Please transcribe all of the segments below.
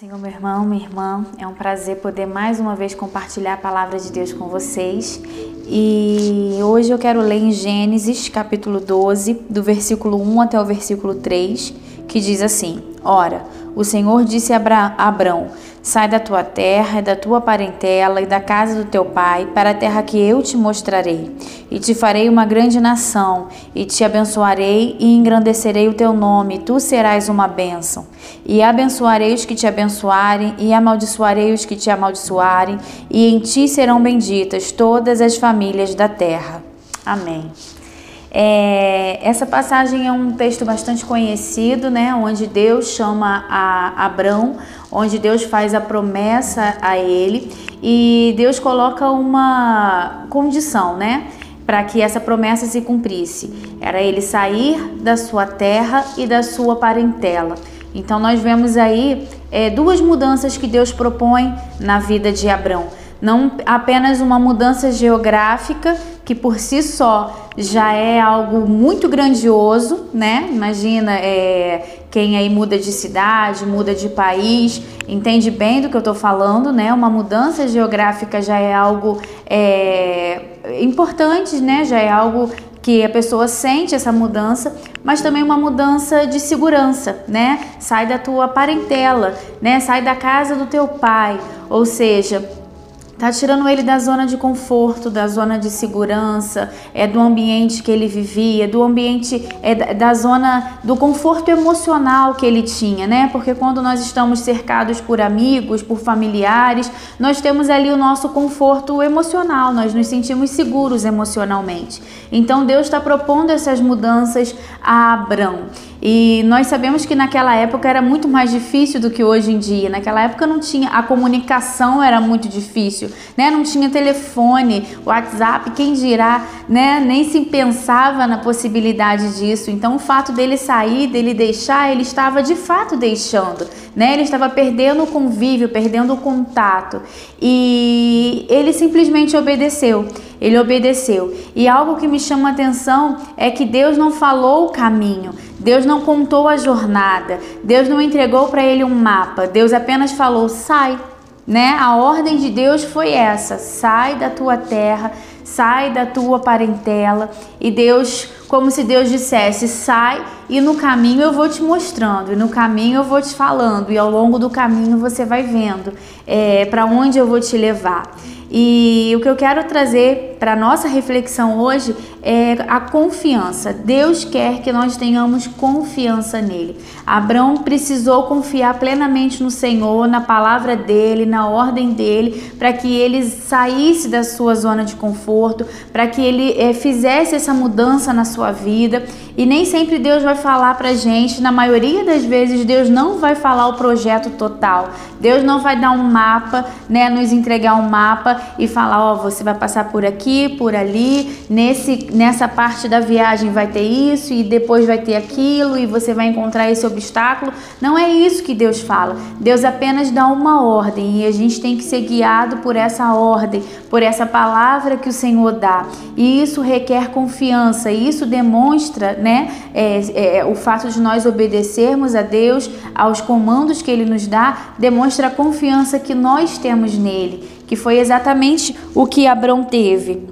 Senhor, meu irmão, minha irmã. É um prazer poder mais uma vez compartilhar a palavra de Deus com vocês. E hoje eu quero ler em Gênesis, capítulo 12, do versículo 1 até o versículo 3, que diz assim: Ora, o Senhor disse a Abrão: Sai da tua terra, da tua parentela e da casa do teu pai, para a terra que eu te mostrarei. E te farei uma grande nação, e te abençoarei e engrandecerei o teu nome, e tu serás uma bênção. E abençoarei os que te abençoarem, e amaldiçoarei os que te amaldiçoarem, e em ti serão benditas todas as famílias da terra. Amém. É, essa passagem é um texto bastante conhecido, né, onde Deus chama a Abrão, onde Deus faz a promessa a ele e Deus coloca uma condição, né, para que essa promessa se cumprisse. Era ele sair da sua terra e da sua parentela. Então nós vemos aí é, duas mudanças que Deus propõe na vida de Abrão. Não apenas uma mudança geográfica, que por si só já é algo muito grandioso, né? Imagina é, quem aí muda de cidade, muda de país, entende bem do que eu estou falando, né? Uma mudança geográfica já é algo é, importante, né? Já é algo que a pessoa sente essa mudança, mas também uma mudança de segurança, né? Sai da tua parentela, né? Sai da casa do teu pai, ou seja, Tá tirando ele da zona de conforto, da zona de segurança, é do ambiente que ele vivia, do ambiente é da zona do conforto emocional que ele tinha, né? Porque quando nós estamos cercados por amigos, por familiares, nós temos ali o nosso conforto emocional, nós nos sentimos seguros emocionalmente. Então Deus está propondo essas mudanças a Abrão. E nós sabemos que naquela época era muito mais difícil do que hoje em dia. Naquela época não tinha a comunicação era muito difícil, né? Não tinha telefone, WhatsApp, quem dirá, né? Nem se pensava na possibilidade disso. Então o fato dele sair, dele deixar, ele estava de fato deixando, né? Ele estava perdendo o convívio, perdendo o contato. E ele simplesmente obedeceu. Ele obedeceu. E algo que me chama a atenção é que Deus não falou o caminho. Deus não contou a jornada, Deus não entregou para ele um mapa, Deus apenas falou: sai, né? A ordem de Deus foi essa: sai da tua terra, sai da tua parentela. E Deus, como se Deus dissesse: sai e no caminho eu vou te mostrando, e no caminho eu vou te falando, e ao longo do caminho você vai vendo é, para onde eu vou te levar. E o que eu quero trazer para nossa reflexão hoje é a confiança. Deus quer que nós tenhamos confiança nele. Abraão precisou confiar plenamente no Senhor, na palavra dele, na ordem dele, para que ele saísse da sua zona de conforto, para que ele é, fizesse essa mudança na sua vida. E nem sempre Deus vai falar para gente, na maioria das vezes, Deus não vai falar o projeto total. Deus não vai dar um mapa, né, nos entregar um mapa e falar, ó, oh, você vai passar por aqui, por ali, nesse nessa parte da viagem vai ter isso e depois vai ter aquilo e você vai encontrar esse obstáculo. Não é isso que Deus fala. Deus apenas dá uma ordem e a gente tem que ser guiado por essa ordem, por essa palavra que o Senhor dá. E isso requer confiança, e isso demonstra, né, é, é, o fato de nós obedecermos a Deus, aos comandos que Ele nos dá, demonstra a confiança que nós temos nele, que foi exatamente o que Abraão teve.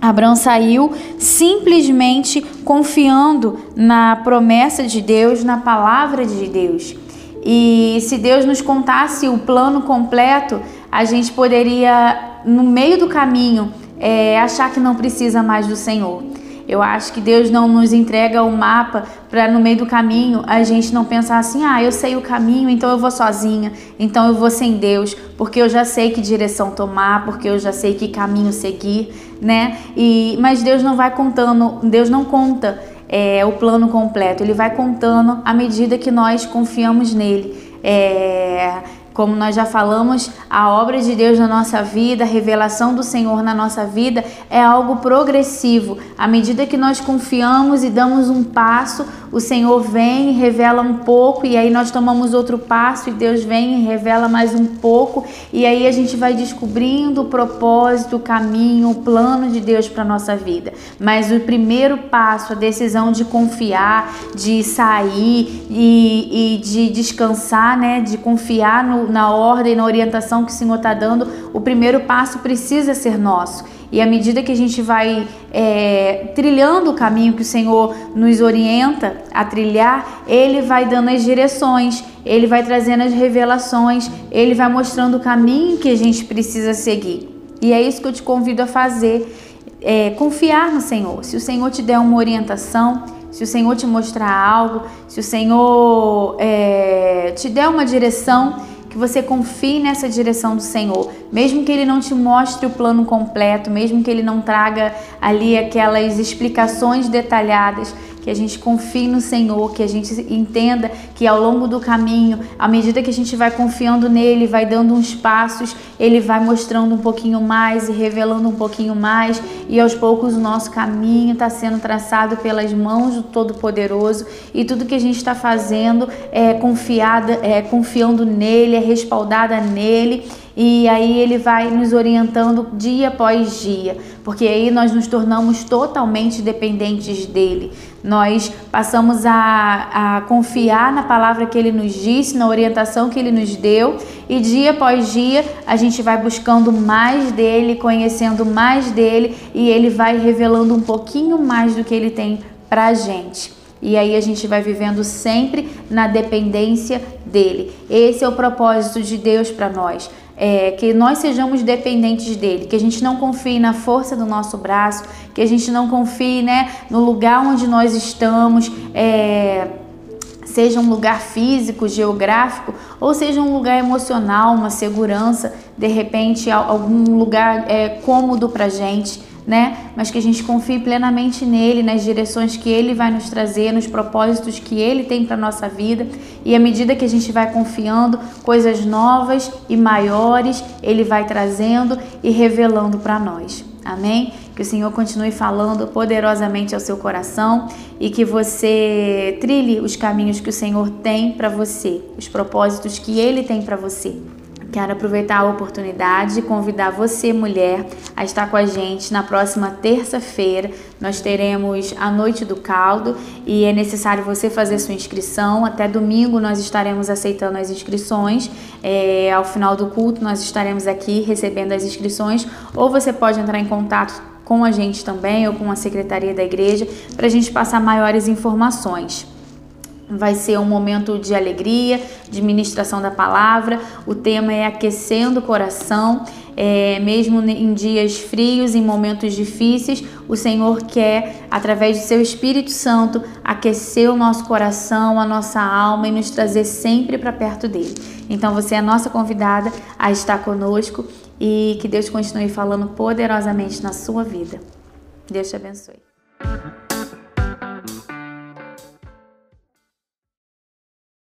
Abraão saiu simplesmente confiando na promessa de Deus, na palavra de Deus. E se Deus nos contasse o plano completo, a gente poderia, no meio do caminho, é, achar que não precisa mais do Senhor. Eu acho que Deus não nos entrega o mapa para no meio do caminho a gente não pensar assim: ah, eu sei o caminho, então eu vou sozinha, então eu vou sem Deus, porque eu já sei que direção tomar, porque eu já sei que caminho seguir, né? E mas Deus não vai contando, Deus não conta é, o plano completo, Ele vai contando à medida que nós confiamos nele. É, Como nós já falamos, a obra de Deus na nossa vida, a revelação do Senhor na nossa vida é algo progressivo. À medida que nós confiamos e damos um passo, o Senhor vem e revela um pouco, e aí nós tomamos outro passo e Deus vem e revela mais um pouco, e aí a gente vai descobrindo o propósito, o caminho, o plano de Deus para nossa vida. Mas o primeiro passo, a decisão de confiar, de sair e, e de descansar, né, de confiar no, na ordem, na orientação que o Senhor está dando, o primeiro passo precisa ser nosso. E à medida que a gente vai é, trilhando o caminho que o Senhor nos orienta a trilhar, Ele vai dando as direções, Ele vai trazendo as revelações, Ele vai mostrando o caminho que a gente precisa seguir. E é isso que eu te convido a fazer. É, confiar no Senhor. Se o Senhor te der uma orientação, se o Senhor te mostrar algo, se o Senhor é, te der uma direção, que você confie nessa direção do Senhor, mesmo que Ele não te mostre o plano completo, mesmo que Ele não traga ali aquelas explicações detalhadas, que a gente confie no Senhor, que a gente entenda que ao longo do caminho, à medida que a gente vai confiando nele, vai dando uns passos, ele vai mostrando um pouquinho mais e revelando um pouquinho mais, e aos poucos o nosso caminho está sendo traçado pelas mãos do Todo-Poderoso. E tudo que a gente está fazendo é confiada, é confiando nele, é respaldada nele e aí ele vai nos orientando dia após dia, porque aí nós nos tornamos totalmente dependentes dele. Nós passamos a, a confiar na palavra que ele nos disse, na orientação que ele nos deu, e dia após dia a gente vai buscando mais dele, conhecendo mais dele, e ele vai revelando um pouquinho mais do que ele tem pra gente. E aí a gente vai vivendo sempre na dependência dele. Esse é o propósito de Deus para nós é, que nós sejamos dependentes dele, que a gente não confie na força do nosso braço, que a gente não confie né, no lugar onde nós estamos, é, seja um lugar físico, geográfico, ou seja um lugar emocional, uma segurança, de repente algum lugar é, cômodo para gente né? Mas que a gente confie plenamente nele, nas direções que ele vai nos trazer, nos propósitos que ele tem para nossa vida. E à medida que a gente vai confiando, coisas novas e maiores ele vai trazendo e revelando para nós. Amém? Que o Senhor continue falando poderosamente ao seu coração e que você trilhe os caminhos que o Senhor tem para você, os propósitos que ele tem para você. Quero aproveitar a oportunidade e convidar você, mulher, a estar com a gente na próxima terça-feira. Nós teremos a Noite do Caldo e é necessário você fazer sua inscrição. Até domingo nós estaremos aceitando as inscrições. É, ao final do culto nós estaremos aqui recebendo as inscrições. Ou você pode entrar em contato com a gente também ou com a secretaria da igreja para a gente passar maiores informações. Vai ser um momento de alegria, de ministração da palavra. O tema é aquecendo o coração. É, mesmo em dias frios, em momentos difíceis, o Senhor quer, através do seu Espírito Santo, aquecer o nosso coração, a nossa alma e nos trazer sempre para perto dele. Então você é a nossa convidada a estar conosco e que Deus continue falando poderosamente na sua vida. Deus te abençoe.